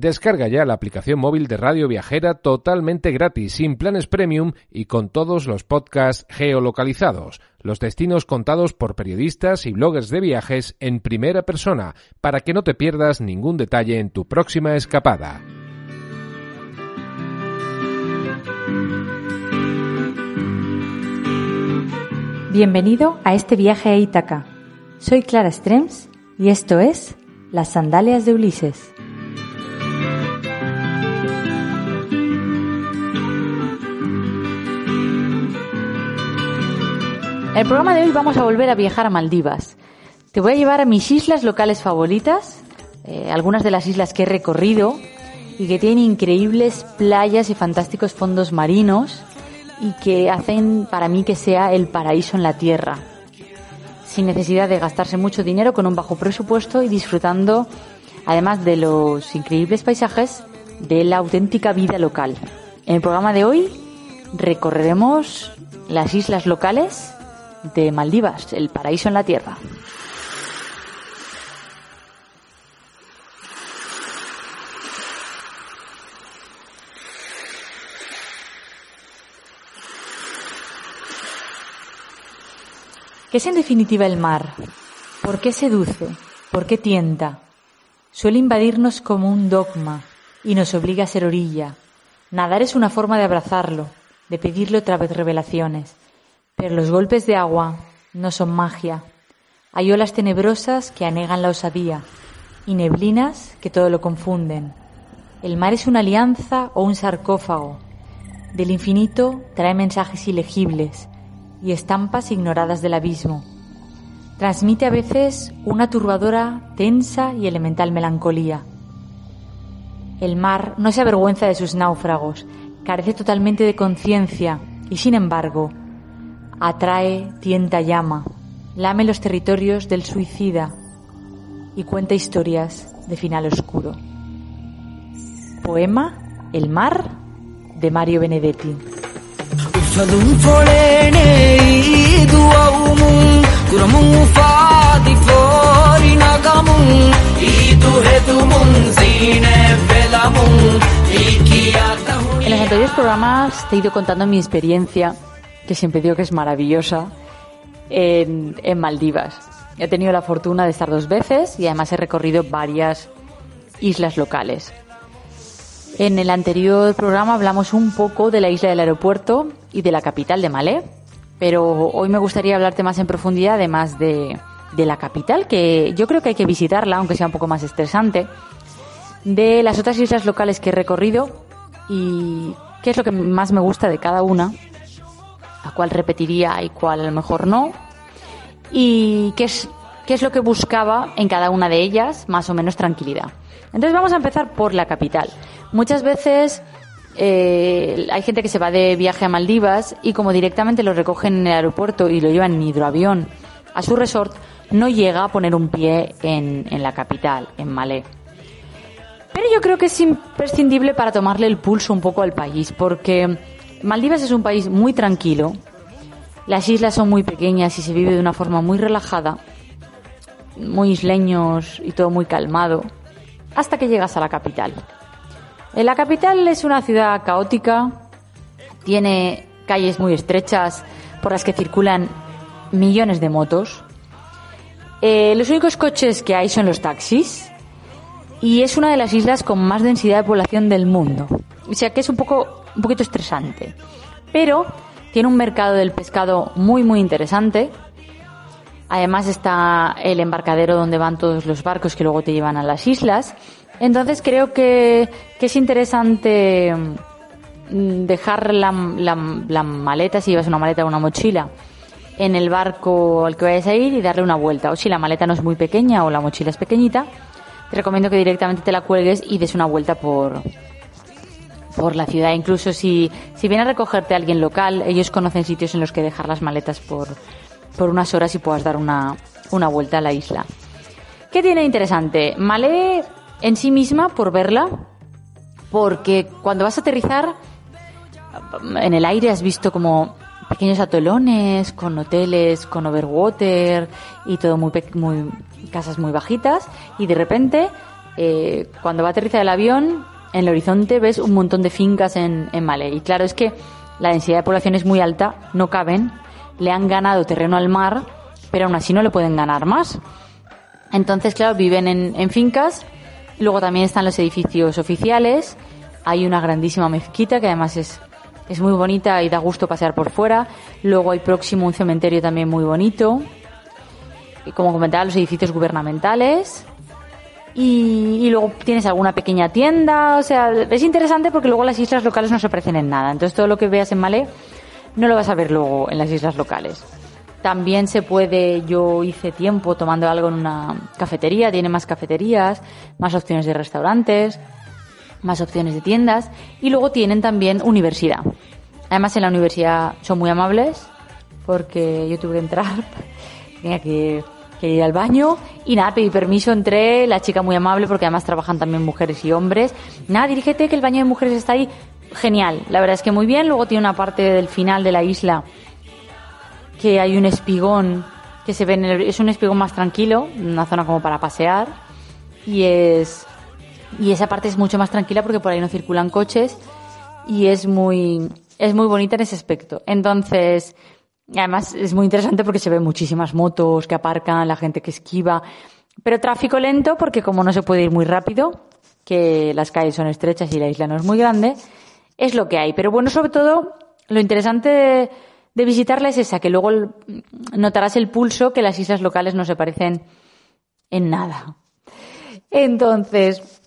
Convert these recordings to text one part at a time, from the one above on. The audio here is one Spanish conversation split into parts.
Descarga ya la aplicación móvil de Radio Viajera totalmente gratis, sin planes premium y con todos los podcasts geolocalizados, los destinos contados por periodistas y bloggers de viajes en primera persona, para que no te pierdas ningún detalle en tu próxima escapada. Bienvenido a este viaje a Ítaca. Soy Clara Strems y esto es Las Sandalias de Ulises. El programa de hoy vamos a volver a viajar a Maldivas. Te voy a llevar a mis islas locales favoritas, eh, algunas de las islas que he recorrido y que tienen increíbles playas y fantásticos fondos marinos y que hacen para mí que sea el paraíso en la tierra, sin necesidad de gastarse mucho dinero, con un bajo presupuesto y disfrutando, además de los increíbles paisajes, de la auténtica vida local. En el programa de hoy recorreremos las islas locales de Maldivas, el paraíso en la tierra. ¿Qué es en definitiva el mar? ¿Por qué seduce? ¿Por qué tienta? Suele invadirnos como un dogma y nos obliga a ser orilla. Nadar es una forma de abrazarlo, de pedirle otra vez revelaciones. Pero los golpes de agua no son magia. Hay olas tenebrosas que anegan la osadía y neblinas que todo lo confunden. El mar es una alianza o un sarcófago. Del infinito trae mensajes ilegibles y estampas ignoradas del abismo. Transmite a veces una turbadora, tensa y elemental melancolía. El mar no se avergüenza de sus náufragos, carece totalmente de conciencia y, sin embargo, atrae, tienta llama, lame los territorios del suicida y cuenta historias de final oscuro. Poema El mar de Mario Benedetti. En los anteriores programas te he ido contando mi experiencia, que siempre digo que es maravillosa, en, Maldivas. He tenido la fortuna de estar dos veces y además he recorrido varias islas locales. En el anterior programa hablamos un poco de la isla del aeropuerto y de la capital de Malé, pero hoy me gustaría hablarte más en profundidad, además de, de la capital, que yo creo que hay que visitarla, aunque sea un poco más estresante, de las otras islas locales que he recorrido y qué es lo que más me gusta de cada una, a cuál repetiría y cuál a lo mejor no, y qué es, qué es lo que buscaba en cada una de ellas, más o menos tranquilidad. Entonces vamos a empezar por la capital. Muchas veces eh, hay gente que se va de viaje a Maldivas y como directamente lo recogen en el aeropuerto y lo llevan en hidroavión a su resort, no llega a poner un pie en, en la capital, en Malé. Pero yo creo que es imprescindible para tomarle el pulso un poco al país, porque Maldivas es un país muy tranquilo, las islas son muy pequeñas y se vive de una forma muy relajada, muy isleños y todo muy calmado, hasta que llegas a la capital. En la capital es una ciudad caótica, tiene calles muy estrechas por las que circulan millones de motos. Eh, los únicos coches que hay son los taxis y es una de las islas con más densidad de población del mundo. O sea que es un poco un poquito estresante. Pero tiene un mercado del pescado muy muy interesante. Además está el embarcadero donde van todos los barcos que luego te llevan a las islas. Entonces creo que, es interesante mm, dejar la, la, maleta, si llevas una maleta o una mochila, en el barco al que vayas a ir y darle una vuelta. O si la maleta no es muy pequeña o la mochila es pequeñita, te recomiendo que directamente te la cuelgues y des una vuelta por, por la ciudad. Incluso si, si viene a recogerte alguien local, ellos conocen sitios en los que dejar las maletas por, por unas horas y puedas dar una, una vuelta a la isla. ¿Qué tiene interesante? Malé en sí misma por verla, porque cuando vas a aterrizar en el aire has visto como pequeños atolones con hoteles con overwater y todo muy muy casas muy bajitas y de repente eh, cuando va a aterrizar el avión, en el horizonte ves un montón de fincas en, en Malé. Y claro, es que la densidad de población es muy alta, no caben, le han ganado terreno al mar, pero aún así no le pueden ganar más. Entonces, claro, viven en, en fincas. Luego también están los edificios oficiales. Hay una grandísima mezquita que además es, es muy bonita y da gusto pasear por fuera. Luego hay próximo un cementerio también muy bonito. Y como comentaba, los edificios gubernamentales. Y, y, luego tienes alguna pequeña tienda, o sea, es interesante porque luego las islas locales no se parecen en nada. Entonces todo lo que veas en Malé no lo vas a ver luego en las islas locales. También se puede, yo hice tiempo tomando algo en una cafetería, tiene más cafeterías, más opciones de restaurantes, más opciones de tiendas y luego tienen también universidad. Además en la universidad son muy amables porque yo tuve que entrar, tenía que que ir al baño y nada, pedí permiso, entré, la chica muy amable porque además trabajan también mujeres y hombres. Nada, dirígete que el baño de mujeres está ahí. Genial, la verdad es que muy bien. Luego tiene una parte del final de la isla que hay un espigón que se ve en el, es un espigón más tranquilo, una zona como para pasear y es y esa parte es mucho más tranquila porque por ahí no circulan coches y es muy es muy bonita en ese aspecto. Entonces, Además, es muy interesante porque se ven muchísimas motos que aparcan, la gente que esquiva. Pero tráfico lento porque como no se puede ir muy rápido, que las calles son estrechas y la isla no es muy grande, es lo que hay. Pero bueno, sobre todo, lo interesante de, de visitarla es esa, que luego notarás el pulso que las islas locales no se parecen en nada. Entonces,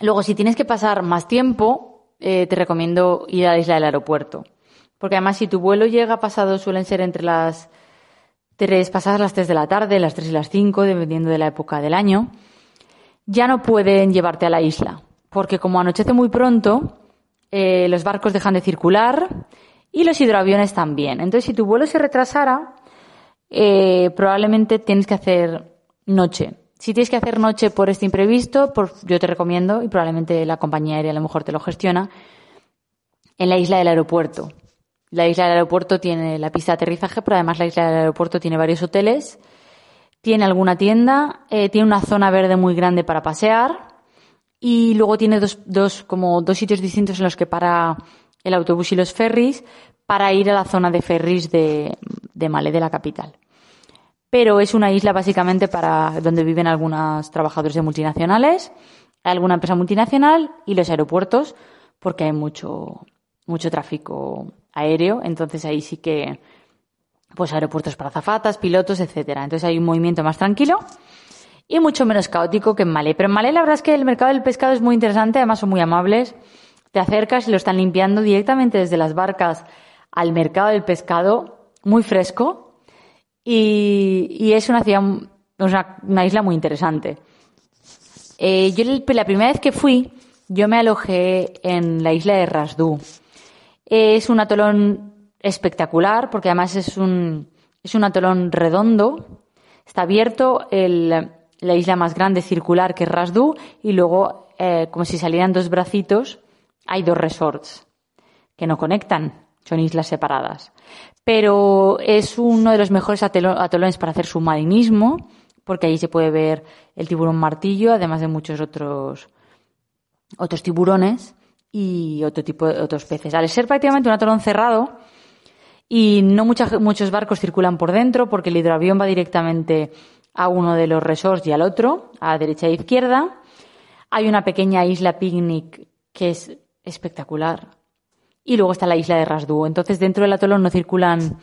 luego si tienes que pasar más tiempo, eh, te recomiendo ir a la isla del aeropuerto porque además, si tu vuelo llega pasado, suelen ser entre las tres, pasadas las tres de la tarde, las tres y las cinco, dependiendo de la época del año, ya no pueden llevarte a la isla. Porque como anochece muy pronto, eh, los barcos dejan de circular y los hidroaviones también. Entonces, si tu vuelo se retrasara, eh, probablemente tienes que hacer noche. Si tienes que hacer noche por este imprevisto, yo te recomiendo, y probablemente la compañía aérea a lo mejor te lo gestiona, en la isla del aeropuerto. La isla del aeropuerto tiene la pista de aterrizaje, pero además la isla del aeropuerto tiene varios hoteles, tiene alguna tienda, eh, tiene una zona verde muy grande para pasear y luego tiene dos, dos, como dos sitios distintos en los que para el autobús y los ferries para ir a la zona de ferries de, de Malé, de la capital. Pero es una isla básicamente para donde viven algunos trabajadores de multinacionales, alguna empresa multinacional y los aeropuertos, porque hay mucho, mucho tráfico aéreo, entonces ahí sí que, pues aeropuertos para zafatas, pilotos, etcétera. Entonces hay un movimiento más tranquilo y mucho menos caótico que en Malé. Pero en Malé la verdad es que el mercado del pescado es muy interesante, además son muy amables. Te acercas y lo están limpiando directamente desde las barcas al mercado del pescado, muy fresco. Y, es una ciudad, una, isla muy interesante. Eh, yo la primera vez que fui, yo me alojé en la isla de Rasdú. Es un atolón espectacular porque además es un, es un atolón redondo. Está abierto la isla más grande circular que es Rasdú y luego, eh, como si salieran dos bracitos, hay dos resorts que no conectan, son islas separadas. Pero es uno de los mejores atolones para hacer submarinismo porque ahí se puede ver el tiburón martillo, además de muchos otros, otros tiburones y otro tipo de otros peces. Al ser prácticamente un atolón cerrado y no muchos barcos circulan por dentro porque el hidroavión va directamente a uno de los resorts y al otro, a derecha e izquierda. Hay una pequeña isla picnic que es espectacular. Y luego está la isla de Rasdú. Entonces dentro del atolón no circulan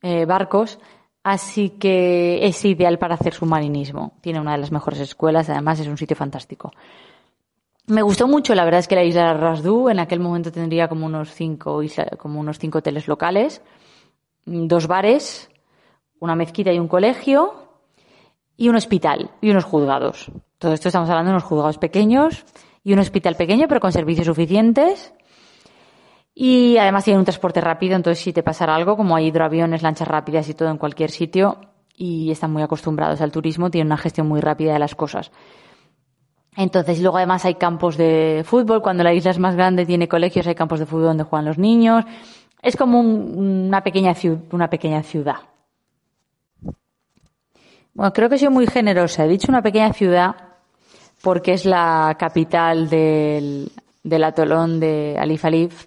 eh, barcos, así que es ideal para hacer submarinismo. Tiene una de las mejores escuelas, además es un sitio fantástico. Me gustó mucho, la verdad es que la isla Rasdú en aquel momento tendría como unos cinco como unos cinco hoteles locales, dos bares, una mezquita y un colegio y un hospital y unos juzgados. Todo esto estamos hablando de unos juzgados pequeños y un hospital pequeño pero con servicios suficientes. Y además tiene un transporte rápido, entonces si te pasara algo, como hay hidroaviones, lanchas rápidas y todo en cualquier sitio, y están muy acostumbrados al turismo, tienen una gestión muy rápida de las cosas. Entonces, luego además hay campos de fútbol. Cuando la isla es más grande, tiene colegios, hay campos de fútbol donde juegan los niños. Es como una, pequeña una pequeña ciudad. Bueno, creo que soy muy generosa. He dicho una pequeña ciudad, porque es la capital del, atolón de Alif Alif,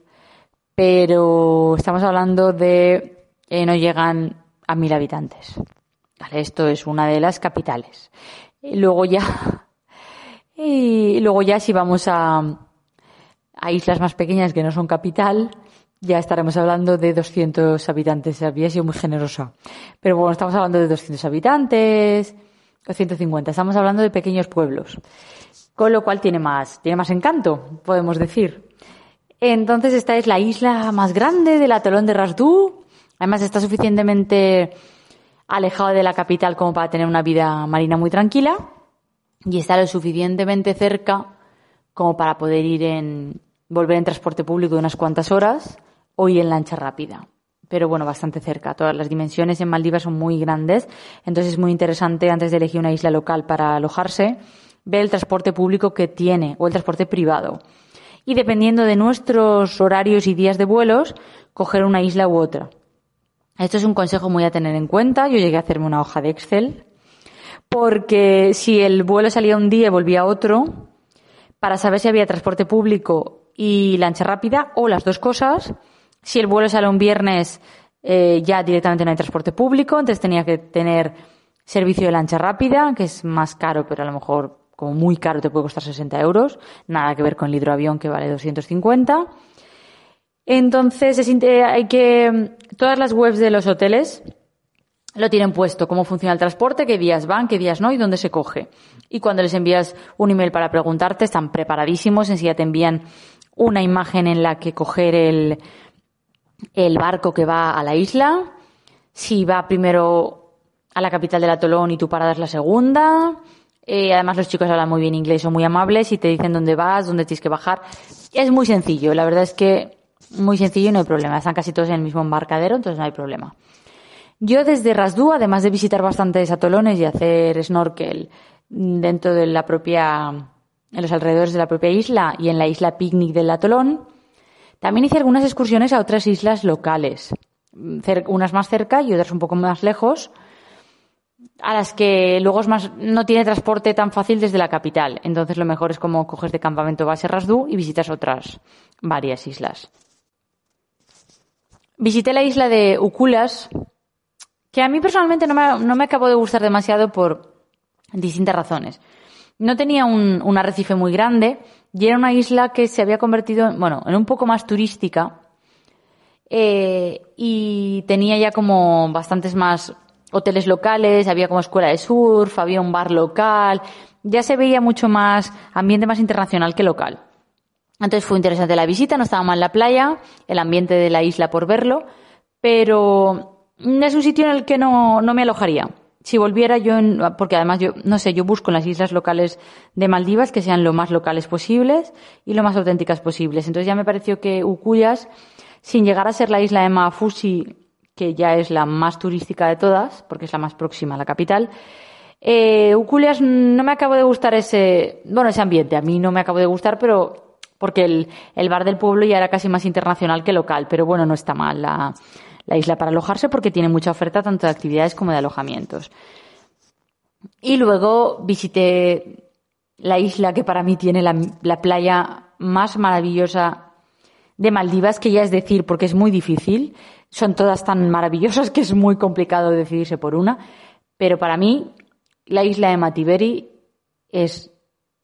pero estamos hablando de eh, no llegan a mil habitantes. esto es una de las capitales. Luego ya, y luego ya si vamos a, a islas más pequeñas que no son capital, ya estaremos hablando de 200 habitantes. Había sido muy generosa. Pero bueno, estamos hablando de 200 habitantes, 250. Estamos hablando de pequeños pueblos. Con lo cual tiene más, tiene más encanto, podemos decir. Entonces esta es la isla más grande del atolón de Rasdú. Además está suficientemente alejado de la capital como para tener una vida marina muy tranquila. Y está lo suficientemente cerca como para poder ir en, volver en transporte público de unas cuantas horas o ir en lancha rápida. Pero bueno, bastante cerca. Todas las dimensiones en Maldivas son muy grandes. Entonces es muy interesante, antes de elegir una isla local para alojarse, ver el transporte público que tiene o el transporte privado. Y dependiendo de nuestros horarios y días de vuelos, coger una isla u otra. Esto es un consejo muy a tener en cuenta. Yo llegué a hacerme una hoja de Excel. Porque si el vuelo salía un día y volvía otro, para saber si había transporte público y lancha rápida o las dos cosas, si el vuelo sale un viernes, eh, ya directamente no hay transporte público, entonces tenía que tener servicio de lancha rápida, que es más caro, pero a lo mejor como muy caro te puede costar 60 euros, nada que ver con el hidroavión que vale 250. Entonces hay que, todas las webs de los hoteles lo tienen puesto, cómo funciona el transporte, qué días van, qué días no y dónde se coge. Y cuando les envías un email para preguntarte, están preparadísimos, enseguida te envían una imagen en la que coger el, el barco que va a la isla, si va primero a la capital del atolón y tu parada es la segunda. Eh, además los chicos hablan muy bien inglés, son muy amables y te dicen dónde vas, dónde tienes que bajar. Es muy sencillo, la verdad es que muy sencillo y no hay problema. Están casi todos en el mismo embarcadero, entonces no hay problema. Yo desde Rasdú, además de visitar bastantes atolones y hacer snorkel dentro de la propia, en los alrededores de la propia isla y en la isla picnic del atolón, también hice algunas excursiones a otras islas locales, unas más cerca y otras un poco más lejos, a las que luego es más, no tiene transporte tan fácil desde la capital. Entonces lo mejor es como coges de campamento base Rasdú y visitas otras varias islas. Visité la isla de Ukulas, que a mí personalmente no me, no me acabó de gustar demasiado por distintas razones. No tenía un, un arrecife muy grande y era una isla que se había convertido, bueno, en un poco más turística eh, y tenía ya como bastantes más hoteles locales, había como escuela de surf, había un bar local, ya se veía mucho más ambiente más internacional que local. Entonces fue interesante la visita, no estaba mal la playa, el ambiente de la isla por verlo, pero es un sitio en el que no, no me alojaría si volviera yo, porque además yo, no sé, yo busco en las islas locales de Maldivas que sean lo más locales posibles y lo más auténticas posibles. Entonces ya me pareció que Ucuyas, sin llegar a ser la isla de Mafusi, que ya es la más turística de todas, porque es la más próxima a la capital, eh, Ucuyas no me acabo de gustar ese, bueno, ese ambiente. A mí no me acabo de gustar, pero porque el, el bar del pueblo ya era casi más internacional que local. Pero bueno, no está mal la, la isla para alojarse porque tiene mucha oferta tanto de actividades como de alojamientos. Y luego visité la isla que para mí tiene la, playa más maravillosa de Maldivas, que ya es decir, porque es muy difícil. Son todas tan maravillosas que es muy complicado decidirse por una. Pero para mí, la isla de Mativeri es,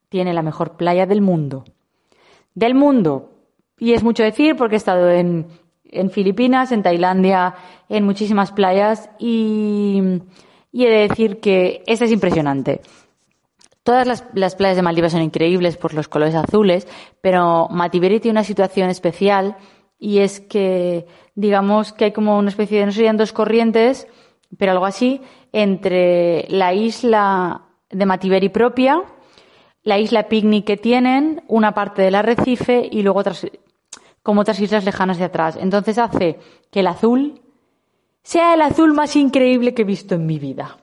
tiene la mejor playa del mundo. Del mundo. Y es mucho decir porque he estado en en Filipinas, en Tailandia, en muchísimas playas y, he de decir que esta es impresionante. Todas las, playas de Maldivas son increíbles por los colores azules, pero Mativeri tiene una situación especial y es que, digamos que hay como una especie de, no serían dos corrientes, pero algo así, entre la isla de Mativeri propia, la isla picnic que tienen, una parte del arrecife y luego otras como otras islas lejanas de atrás. Entonces hace que el azul sea el azul más increíble que he visto en mi vida.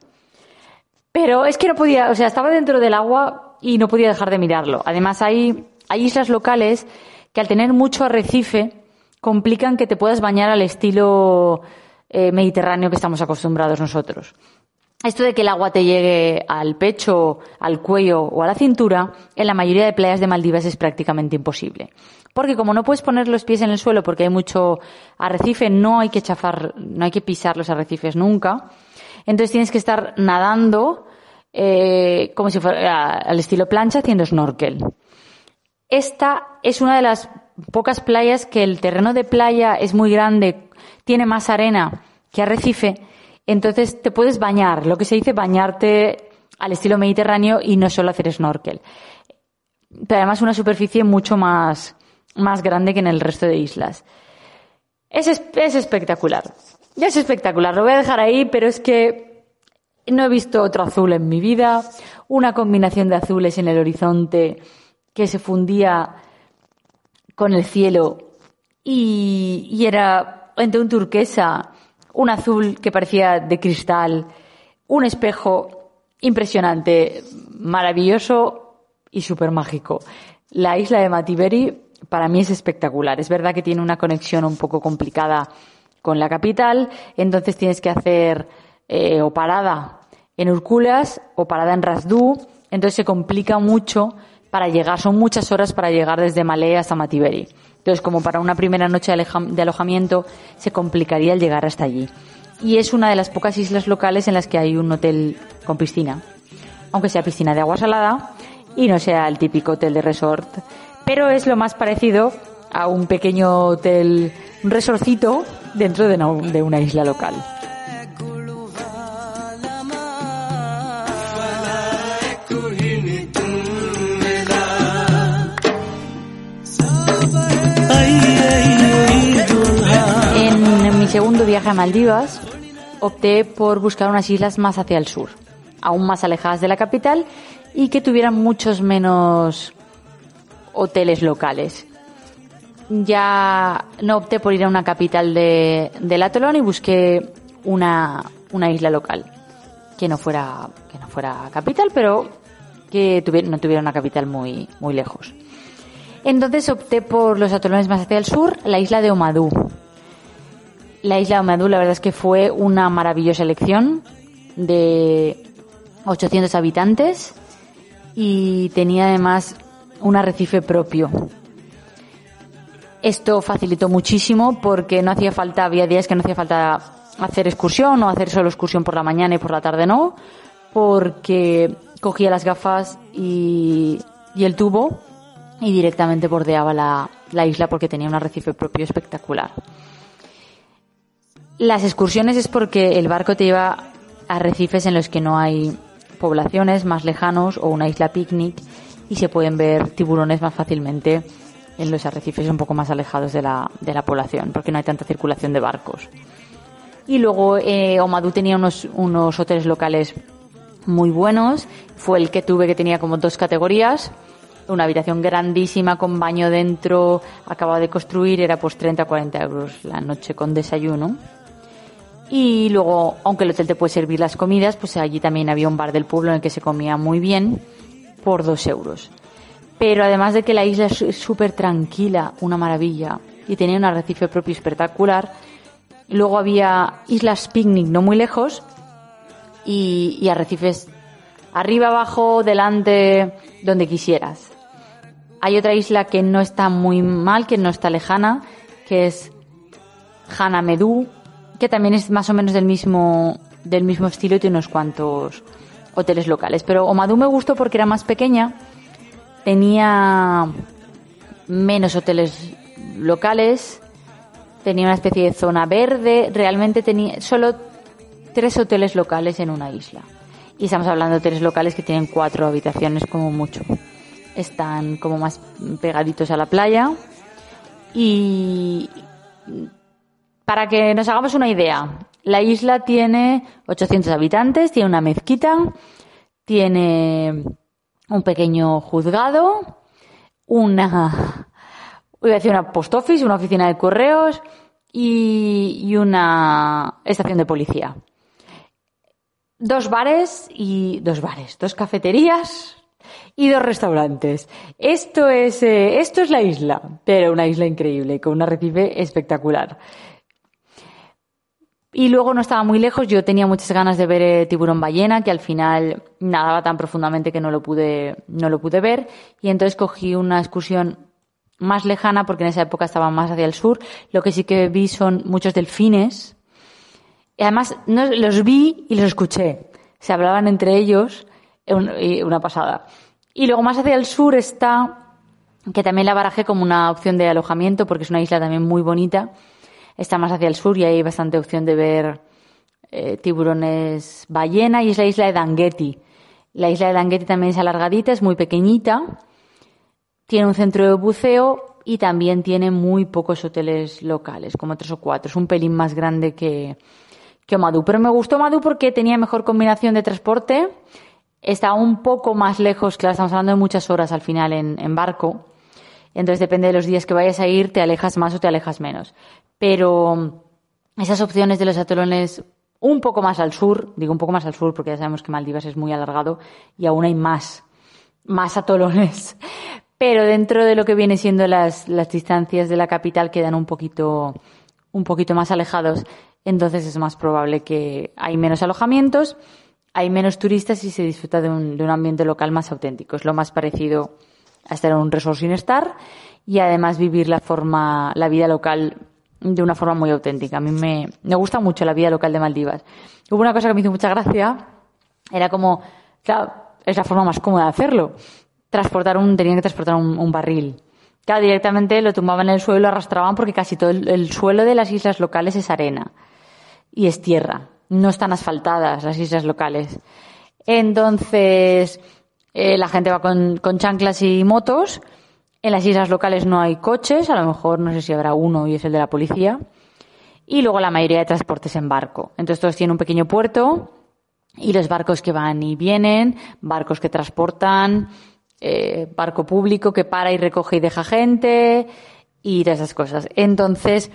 Pero es que no podía, o sea, estaba dentro del agua y no podía dejar de mirarlo. Además hay, islas locales que al tener mucho arrecife complican que te puedas bañar al estilo eh, mediterráneo que estamos acostumbrados nosotros. Esto de que el agua te llegue al pecho, al cuello o a la cintura, en la mayoría de playas de Maldivas es prácticamente imposible. Porque como no puedes poner los pies en el suelo porque hay mucho arrecife, no hay que chafar, no hay que pisar los arrecifes nunca. Entonces tienes que estar nadando eh, como si fuera al estilo plancha haciendo snorkel. Esta es una de las pocas playas que el terreno de playa es muy grande, tiene más arena que arrecife, entonces te puedes bañar, lo que se dice bañarte al estilo mediterráneo y no solo hacer snorkel. Pero además una superficie mucho más, más grande que en el resto de islas. Es, es espectacular. Ya es espectacular, lo voy a dejar ahí, pero es que no he visto otro azul en mi vida, una combinación de azules en el horizonte que se fundía con el cielo y, era entre un turquesa, un azul que parecía de cristal, un espejo impresionante, maravilloso y súper mágico. La isla de Matiberi para mí es espectacular. Es verdad que tiene una conexión un poco complicada con la capital, entonces tienes que hacer eh, o parada en Urculas o parada en Rasdú, entonces se complica mucho para llegar, son muchas horas para llegar desde Malé hasta Matiberi. Entonces, como para una primera noche de alojamiento, se complicaría el llegar hasta allí. Y es una de las pocas islas locales en las que hay un hotel con piscina. Aunque sea piscina de agua salada y no sea el típico hotel de resort. Pero es lo más parecido a un pequeño hotel, un resorcito dentro de una isla local. Segundo viaje a Maldivas, opté por buscar unas islas más hacia el sur, aún más alejadas de la capital y que tuvieran muchos menos hoteles locales. Ya no opté por ir a una capital de, del atolón y busqué una, una isla local que no fuera que no fuera capital, pero que tuviera, no tuviera una capital muy muy lejos. Entonces opté por los atolones más hacia el sur, la isla de Omadú, la isla de Omadú, la verdad es que fue una maravillosa elección de 800 habitantes y tenía además un arrecife propio. Esto facilitó muchísimo porque no hacía falta, había días que no hacía falta hacer excursión o hacer solo excursión por la mañana y por la tarde no, porque cogía las gafas y, el tubo y directamente bordeaba la, la isla porque tenía un arrecife propio espectacular. Las excursiones es porque el barco te lleva a arrecifes en los que no hay poblaciones más lejanos o una isla picnic y se pueden ver tiburones más fácilmente en los arrecifes un poco más alejados de la, de la población porque no hay tanta circulación de barcos. Y luego eh, Omadú tenía unos, unos hoteles locales muy buenos. Fue el que tuve que tenía como dos categorías. Una habitación grandísima con baño dentro, acababa de construir, era pues 30 40 euros la noche con desayuno. Y luego, aunque el hotel te puede servir las comidas, pues allí también había un bar del pueblo en el que se comía muy bien por dos euros. Pero además de que la isla es súper tranquila, una maravilla, y tenía un arrecife propio espectacular, luego había islas picnic no muy lejos y, y arrecifes arriba, abajo, delante, donde quisieras. Hay otra isla que no está muy mal, que no está lejana, que es Hanamedú, que también es más o menos del mismo, del mismo estilo y tiene unos cuantos hoteles locales. Pero Omadú me gustó porque era más pequeña, tenía menos hoteles locales, tenía una especie de zona verde, realmente tenía solo tres hoteles locales en una isla. Y estamos hablando de hoteles locales que tienen cuatro habitaciones como mucho. Están como más pegaditos a la playa y para que nos hagamos una idea, la isla tiene 800 habitantes, tiene una mezquita, tiene un pequeño juzgado, una, voy a decir una post office, una oficina de correos y, una estación de policía. Dos bares y dos bares, dos cafeterías y dos restaurantes. Esto es, eh, esto es la isla, pero una isla increíble, con un arrecife espectacular. Y luego no estaba muy lejos, yo tenía muchas ganas de ver eh, tiburón ballena, que al final nadaba tan profundamente que no lo pude, no lo pude ver. Y entonces cogí una excursión más lejana, porque en esa época estaba más hacia el sur. Lo que sí que vi son muchos delfines. Y además no, los vi y los escuché. Se hablaban entre ellos, una pasada. Y luego más hacia el sur está, que también la barajé como una opción de alojamiento, porque es una isla también muy bonita está más hacia el sur y hay bastante opción de ver eh, tiburones ballena y es la isla de Dangueti. La isla de Dangueti también es alargadita, es muy pequeñita, tiene un centro de buceo y también tiene muy pocos hoteles locales, como tres o cuatro. Es un pelín más grande que, que Omadú. Pero me gustó Omadú porque tenía mejor combinación de transporte. Está un poco más lejos, claro, estamos hablando de muchas horas al final en, en barco. Entonces depende de los días que vayas a ir, te alejas más o te alejas menos pero esas opciones de los atolones un poco más al sur, digo un poco más al sur porque ya sabemos que Maldivas es muy alargado y aún hay más, más atolones. Pero dentro de lo que viene siendo las, las distancias de la capital quedan un poquito, un poquito más alejados. Entonces es más probable que hay menos alojamientos, hay menos turistas y se disfruta de un, de un ambiente local más auténtico. Es lo más parecido a estar en un resort sin estar y además vivir la forma, la vida local de una forma muy auténtica. A mí me, me gusta mucho la vida local de Maldivas. Hubo una cosa que me hizo mucha gracia, era como, claro, es la forma más cómoda de hacerlo. Transportar un, tenían que transportar un, barril. Claro, directamente lo tumbaban en el suelo, lo arrastraban porque casi todo el, suelo de las islas locales es arena y es tierra. No están asfaltadas las islas locales. Entonces, eh, la gente va con, con chanclas y motos en las islas locales no hay coches, a lo mejor no sé si habrá uno y es el de la policía. Y luego la mayoría de transportes en barco. Entonces todos tienen un pequeño puerto y los barcos que van y vienen, barcos que transportan, eh, barco público que para y recoge y deja gente y de esas cosas. Entonces,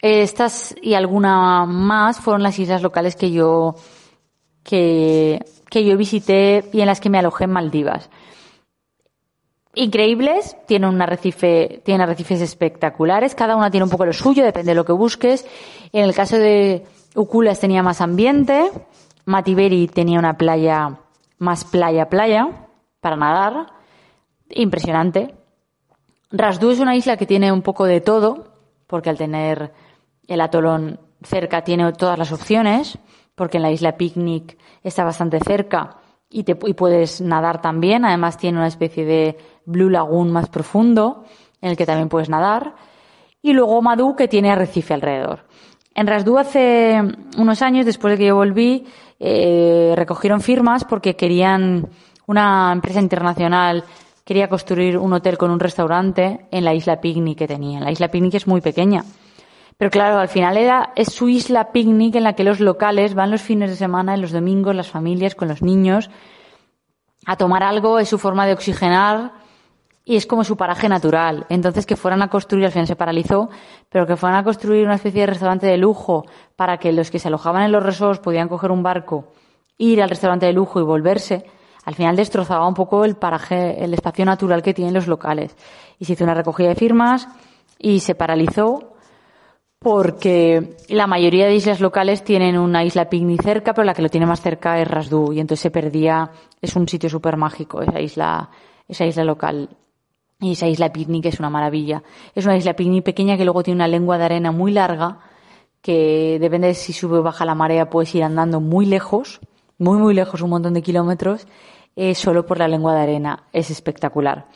estas y alguna más fueron las islas locales que yo, que, que yo visité y en las que me alojé en Maldivas increíbles, tienen un arrecife, tienen arrecifes espectaculares, cada una tiene un poco lo suyo, depende de lo que busques. En el caso de Uculas tenía más ambiente, Matiberi tenía una playa más playa playa para nadar, impresionante. Rasdú es una isla que tiene un poco de todo, porque al tener el atolón cerca tiene todas las opciones, porque en la isla Picnic está bastante cerca y, te, y puedes nadar también. Además tiene una especie de Blue Lagoon más profundo en el que también puedes nadar. Y luego Madú que tiene arrecife alrededor. En Rasdú hace unos años, después de que yo volví, eh, recogieron firmas porque querían una empresa internacional quería construir un hotel con un restaurante en la isla Picnic que tenía. La isla Picnic es muy pequeña. Pero claro, al final era, es su isla picnic en la que los locales van los fines de semana, en los domingos, las familias con los niños a tomar algo, es su forma de oxigenar y es como su paraje natural. Entonces que fueran a construir, al final se paralizó, pero que fueran a construir una especie de restaurante de lujo para que los que se alojaban en los resorts podían coger un barco, ir al restaurante de lujo y volverse, al final destrozaba un poco el paraje, el espacio natural que tienen los locales. Y se hizo una recogida de firmas y se paralizó porque la mayoría de islas locales tienen una isla picnic cerca, pero la que lo tiene más cerca es Rasdú, y entonces se perdía, es un sitio súper mágico, esa isla, esa isla local. Y esa isla picnic es una maravilla. Es una isla picnic pequeña que luego tiene una lengua de arena muy larga, que depende de si sube o baja la marea, puedes ir andando muy lejos, muy, muy lejos, un montón de kilómetros, eh, solo por la lengua de arena. Es espectacular.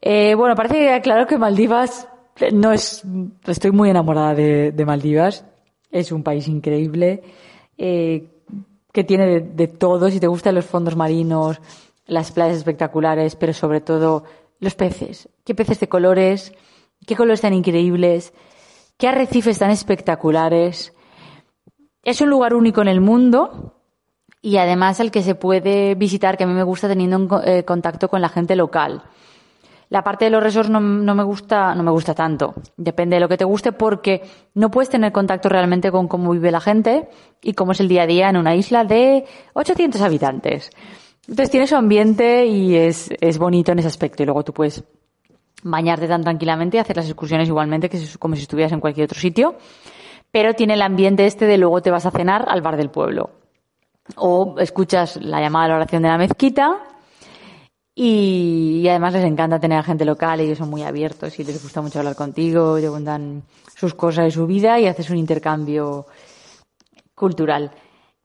Eh, bueno, parece que claro que Maldivas no es, estoy muy enamorada de, Maldivas. Es un país increíble, eh, que tiene de, todo. Si te gustan los fondos marinos, las playas espectaculares, pero sobre todo los peces. ¿Qué peces de colores? ¿Qué colores tan increíbles? ¿Qué arrecifes tan espectaculares? Es un lugar único en el mundo y además el que se puede visitar, que a mí me gusta teniendo eh, contacto con la gente local. La parte de los resorts no, me gusta, no me gusta tanto. Depende de lo que te guste porque no puedes tener contacto realmente con cómo vive la gente y cómo es el día a día en una isla de 800 habitantes. Entonces tiene su ambiente y es, es bonito en ese aspecto y luego tú puedes bañarte tan tranquilamente y hacer las excursiones igualmente que como si estuvieras en cualquier otro sitio. pero tiene el ambiente este de luego te vas a cenar al bar del pueblo. O escuchas la llamada de la oración de la mezquita y, además les encanta tener gente local, ellos son muy abiertos y les gusta mucho hablar contigo, te cuentan sus cosas de su vida y haces un intercambio cultural.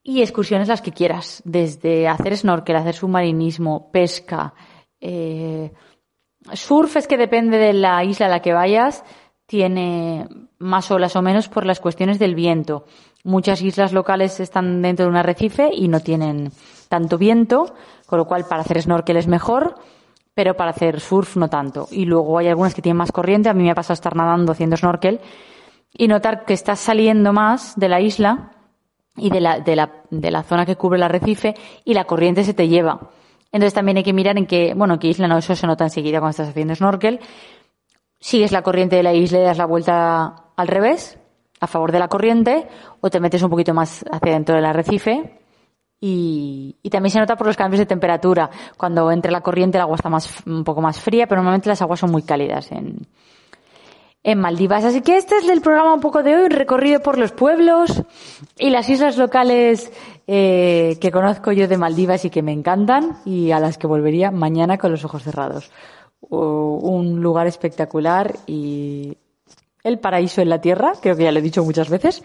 Y excursiones las que quieras, desde hacer snorkel, hacer submarinismo, pesca, eh, surf es que depende de la isla a la que vayas, tiene más olas o menos por las cuestiones del viento. Muchas islas locales están dentro de un arrecife y no tienen tanto viento, con lo cual para hacer snorkel es mejor, pero para hacer surf no tanto. Y luego hay algunas que tienen más corriente. A mí me ha pasado estar nadando haciendo snorkel y notar que estás saliendo más de la isla y de la, de la, de la zona que cubre el arrecife y la corriente se te lleva. Entonces también hay que mirar en qué, bueno, qué isla no, eso se nota enseguida cuando estás haciendo snorkel. Sigues la corriente de la isla y das la vuelta al revés, a favor de la corriente, o te metes un poquito más hacia dentro del arrecife. Y, y también se nota por los cambios de temperatura. Cuando entre la corriente el agua está más, un poco más fría, pero normalmente las aguas son muy cálidas en, en Maldivas. Así que este es el programa un poco de hoy, recorrido por los pueblos y las islas locales eh, que conozco yo de Maldivas y que me encantan y a las que volvería mañana con los ojos cerrados. Un lugar espectacular y el paraíso en la tierra, creo que ya lo he dicho muchas veces,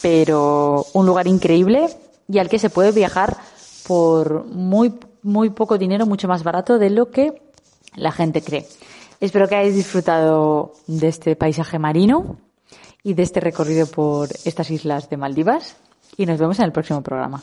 pero un lugar increíble y al que se puede viajar por muy, muy poco dinero, mucho más barato de lo que la gente cree. Espero que hayáis disfrutado de este paisaje marino y de este recorrido por estas islas de Maldivas y nos vemos en el próximo programa.